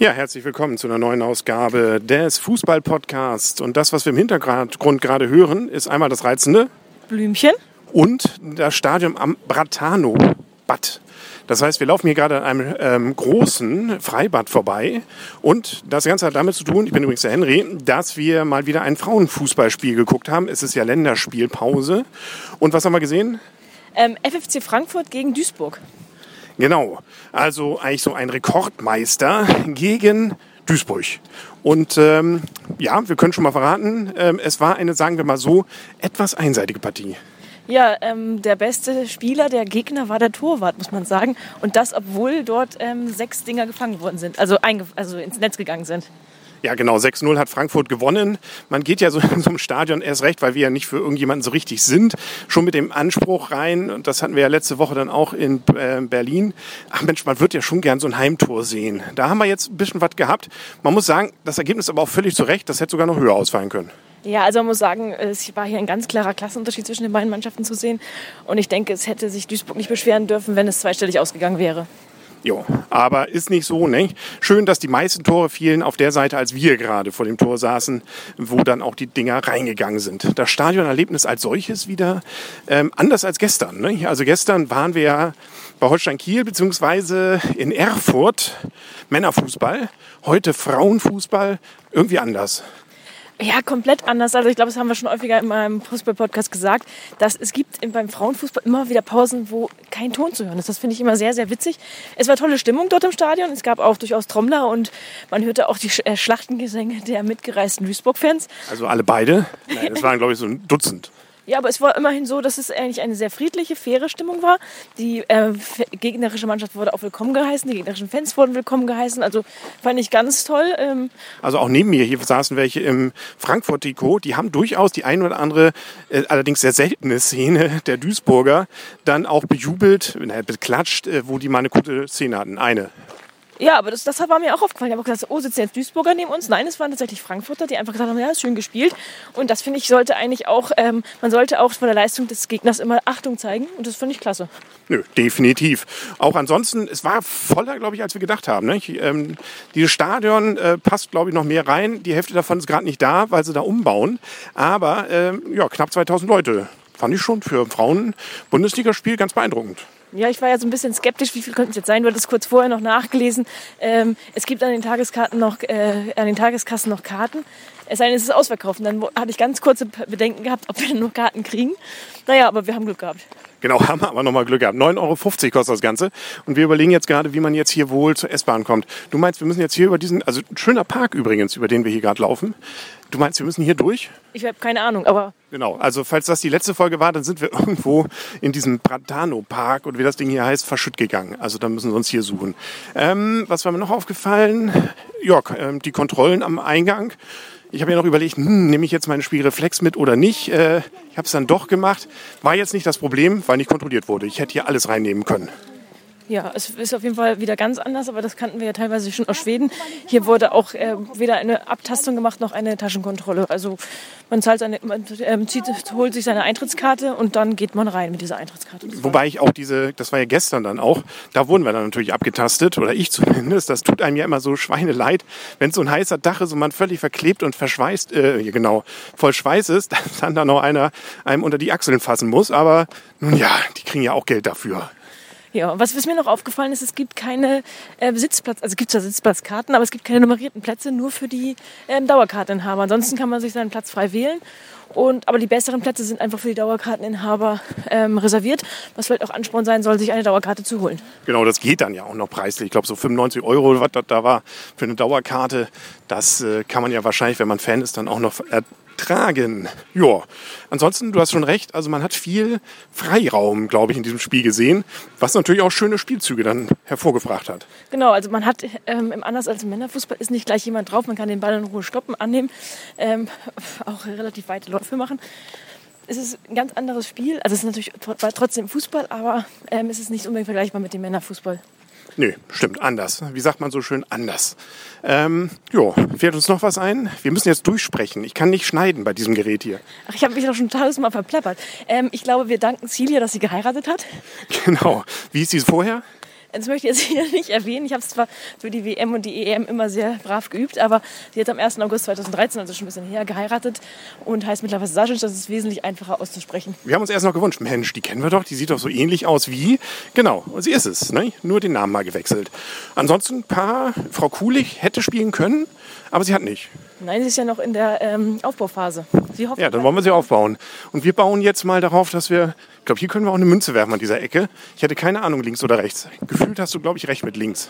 Ja, herzlich willkommen zu einer neuen Ausgabe des Fußball-Podcasts. Und das, was wir im Hintergrund gerade hören, ist einmal das reizende Blümchen und das Stadion am Bratano Bad. Das heißt, wir laufen hier gerade an einem ähm, großen Freibad vorbei. Und das Ganze hat damit zu tun, ich bin übrigens der Henry, dass wir mal wieder ein Frauenfußballspiel geguckt haben. Es ist ja Länderspielpause. Und was haben wir gesehen? Ähm, FFC Frankfurt gegen Duisburg. Genau, also eigentlich so ein Rekordmeister gegen Duisburg. Und ähm, ja, wir können schon mal verraten, ähm, es war eine, sagen wir mal so, etwas einseitige Partie. Ja, ähm, der beste Spieler der Gegner war der Torwart, muss man sagen. Und das, obwohl dort ähm, sechs Dinger gefangen worden sind, also, also ins Netz gegangen sind. Ja, genau. 6-0 hat Frankfurt gewonnen. Man geht ja so in so einem Stadion erst recht, weil wir ja nicht für irgendjemanden so richtig sind, schon mit dem Anspruch rein. Und das hatten wir ja letzte Woche dann auch in äh, Berlin. Ach Mensch, man wird ja schon gern so ein Heimtor sehen. Da haben wir jetzt ein bisschen was gehabt. Man muss sagen, das Ergebnis aber auch völlig zu Recht. Das hätte sogar noch höher ausfallen können. Ja, also man muss sagen, es war hier ein ganz klarer Klassenunterschied zwischen den beiden Mannschaften zu sehen. Und ich denke, es hätte sich Duisburg nicht beschweren dürfen, wenn es zweistellig ausgegangen wäre. Jo, aber ist nicht so, ne? Schön, dass die meisten Tore fielen auf der Seite, als wir gerade vor dem Tor saßen, wo dann auch die Dinger reingegangen sind. Das Stadionerlebnis als solches wieder ähm, anders als gestern. Ne? Also gestern waren wir ja bei Holstein Kiel beziehungsweise in Erfurt Männerfußball, heute Frauenfußball, irgendwie anders. Ja, komplett anders. Also ich glaube, das haben wir schon häufiger in meinem Fußball-Podcast gesagt, dass es gibt beim Frauenfußball immer wieder Pausen, wo kein Ton zu hören ist. Das finde ich immer sehr, sehr witzig. Es war tolle Stimmung dort im Stadion. Es gab auch durchaus Trommler und man hörte auch die äh, Schlachtengesänge der mitgereisten Duisburg-Fans. Also alle beide? Nein, es waren, glaube ich, so ein Dutzend. Ja, aber es war immerhin so, dass es eigentlich eine sehr friedliche, faire Stimmung war. Die äh, gegnerische Mannschaft wurde auch willkommen geheißen, die gegnerischen Fans wurden willkommen geheißen. Also fand ich ganz toll. Ähm also auch neben mir hier saßen welche im Frankfurt-Trikot. Die haben durchaus die ein oder andere, äh, allerdings sehr seltene Szene der Duisburger dann auch bejubelt, äh, beklatscht, wo die mal eine gute Szene hatten. Eine. Ja, aber das, das war mir auch aufgefallen. Ich habe auch gesagt, oh, sitzen jetzt Duisburger neben uns? Nein, es waren tatsächlich Frankfurter, die einfach gesagt haben, ja, schön gespielt. Und das finde ich sollte eigentlich auch, ähm, man sollte auch von der Leistung des Gegners immer Achtung zeigen. Und das finde ich klasse. Nö, definitiv. Auch ansonsten, es war voller, glaube ich, als wir gedacht haben. Ne? Ähm, dieses Stadion äh, passt, glaube ich, noch mehr rein. Die Hälfte davon ist gerade nicht da, weil sie da umbauen. Aber ähm, ja, knapp 2000 Leute. Fand ich schon für Frauen-Bundesligaspiel ganz beeindruckend. Ja, ich war ja so ein bisschen skeptisch, wie viel könnten es jetzt sein. Du hattest kurz vorher noch nachgelesen. Ähm, es gibt an den Tageskarten noch, äh, an den Tageskassen noch Karten. Es sei denn, es ist ausverkauft. Und dann hatte ich ganz kurze Bedenken gehabt, ob wir nur Karten kriegen. Naja, aber wir haben Glück gehabt. Genau, haben wir aber nochmal Glück gehabt. 9,50 Euro kostet das Ganze. Und wir überlegen jetzt gerade, wie man jetzt hier wohl zur S-Bahn kommt. Du meinst, wir müssen jetzt hier über diesen, also ein schöner Park übrigens, über den wir hier gerade laufen. Du meinst, wir müssen hier durch? Ich habe keine Ahnung, aber. Genau, also falls das die letzte Folge war, dann sind wir irgendwo in diesem Pradano-Park oder wie das Ding hier heißt, verschütt gegangen. Also da müssen wir uns hier suchen. Ähm, was war mir noch aufgefallen? Ja, ähm, die Kontrollen am Eingang. Ich habe mir noch überlegt, hm, nehme ich jetzt meine Spielreflex mit oder nicht. Äh, ich habe es dann doch gemacht. War jetzt nicht das Problem, weil nicht kontrolliert wurde. Ich hätte hier alles reinnehmen können. Ja, es ist auf jeden Fall wieder ganz anders, aber das kannten wir ja teilweise schon aus Schweden. Hier wurde auch äh, weder eine Abtastung gemacht noch eine Taschenkontrolle. Also man zahlt seine, man ähm, zieht, holt sich seine Eintrittskarte und dann geht man rein mit dieser Eintrittskarte. Wobei ich auch diese, das war ja gestern dann auch, da wurden wir dann natürlich abgetastet, oder ich zumindest. Das tut einem ja immer so Schweineleid, wenn so ein heißer Dach ist und man völlig verklebt und verschweißt, äh, genau, voll Schweiß ist, dass dann da noch einer einem unter die Achseln fassen muss. Aber nun ja, die kriegen ja auch Geld dafür. Ja, was, was mir noch aufgefallen ist, es gibt keine äh, Sitzplatz, also es gibt zwar Sitzplatzkarten, aber es gibt keine nummerierten Plätze, nur für die ähm, Dauerkarteninhaber. Ansonsten kann man sich seinen Platz frei wählen. Und, aber die besseren Plätze sind einfach für die Dauerkarteninhaber ähm, reserviert, was vielleicht auch Ansporn sein soll, sich eine Dauerkarte zu holen. Genau, das geht dann ja auch noch preislich. Ich glaube, so 95 Euro, was das da war für eine Dauerkarte, das äh, kann man ja wahrscheinlich, wenn man Fan ist, dann auch noch tragen. Ja, ansonsten, du hast schon recht, also man hat viel Freiraum, glaube ich, in diesem Spiel gesehen, was natürlich auch schöne Spielzüge dann hervorgebracht hat. Genau, also man hat, ähm, anders als im Männerfußball, ist nicht gleich jemand drauf, man kann den Ball in Ruhe stoppen, annehmen, ähm, auch relativ weite Läufe machen. Es ist ein ganz anderes Spiel, also es ist natürlich trotzdem Fußball, aber ähm, es ist nicht unbedingt vergleichbar mit dem Männerfußball. Nö, stimmt, anders. Wie sagt man so schön, anders. Ähm, jo, fällt uns noch was ein? Wir müssen jetzt durchsprechen. Ich kann nicht schneiden bei diesem Gerät hier. Ach, ich habe mich doch schon tausendmal verplappert. Ähm, ich glaube, wir danken Celia, dass sie geheiratet hat. Genau. Wie ist sie vorher? Das möchte ich jetzt hier nicht erwähnen. Ich habe es zwar für die WM und die EM immer sehr brav geübt, aber sie hat am 1. August 2013, also schon ein bisschen her, geheiratet und heißt mittlerweile Sasic. Das ist wesentlich einfacher auszusprechen. Wir haben uns erst noch gewünscht, Mensch, die kennen wir doch, die sieht doch so ähnlich aus wie. Genau, und sie ist es. Ne? Nur den Namen mal gewechselt. Ansonsten ein paar, Frau Kulich hätte spielen können, aber sie hat nicht. Nein, sie ist ja noch in der ähm, Aufbauphase. Sie hofft, Ja, dann wollen wir sie aufbauen. Und wir bauen jetzt mal darauf, dass wir, ich glaube, hier können wir auch eine Münze werfen an dieser Ecke. Ich hätte keine Ahnung, links oder rechts. Gefühlt hast du, glaube ich, recht mit links.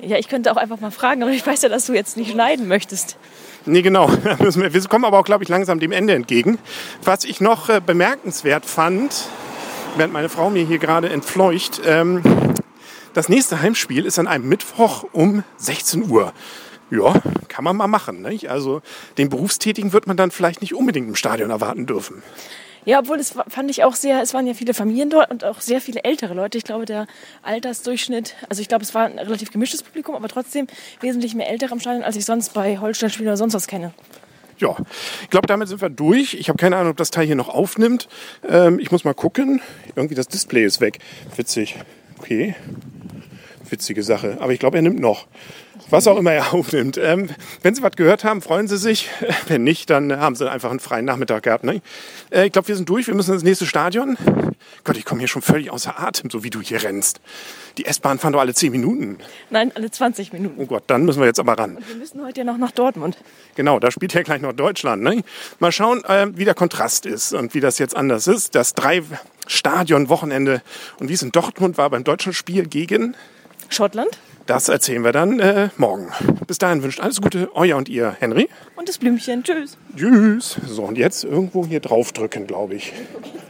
ja, ich könnte auch einfach mal fragen, aber ich weiß ja, dass du jetzt nicht schneiden möchtest. Nee, genau. Wir kommen aber auch, glaube ich, langsam dem Ende entgegen. Was ich noch äh, bemerkenswert fand, während meine Frau mir hier gerade entfleucht, ähm, das nächste Heimspiel ist an einem Mittwoch um 16 Uhr. Ja, kann man mal machen. Nicht? Also den Berufstätigen wird man dann vielleicht nicht unbedingt im Stadion erwarten dürfen. Ja, obwohl es fand ich auch sehr, es waren ja viele Familien dort und auch sehr viele ältere Leute. Ich glaube, der Altersdurchschnitt, also ich glaube, es war ein relativ gemischtes Publikum, aber trotzdem wesentlich mehr Ältere im Stadion, als ich sonst bei Holstein-Spielen oder sonst was kenne. Ja, ich glaube, damit sind wir durch. Ich habe keine Ahnung, ob das Teil hier noch aufnimmt. Ähm, ich muss mal gucken. Irgendwie das Display ist weg. Witzig. Okay. Witzige Sache. Aber ich glaube, er nimmt noch. Was auch immer er aufnimmt. Ähm, wenn Sie was gehört haben, freuen Sie sich. Wenn nicht, dann haben Sie einfach einen freien Nachmittag gehabt. Ne? Äh, ich glaube, wir sind durch. Wir müssen ins nächste Stadion. Gott, ich komme hier schon völlig außer Atem, so wie du hier rennst. Die S-Bahn fahren doch alle 10 Minuten. Nein, alle 20 Minuten. Oh Gott, dann müssen wir jetzt aber ran. Wir müssen heute ja noch nach Dortmund. Genau, da spielt ja gleich noch Deutschland. Ne? Mal schauen, äh, wie der Kontrast ist und wie das jetzt anders ist. Das Drei-Stadion-Wochenende und wie es in Dortmund war beim deutschen Spiel gegen, Schottland das erzählen wir dann äh, morgen. Bis dahin wünscht alles Gute, euer und ihr, Henry. und das Blümchen. Tschüss. Tschüss. So, und jetzt irgendwo hier draufdrücken, glaube ich. Okay.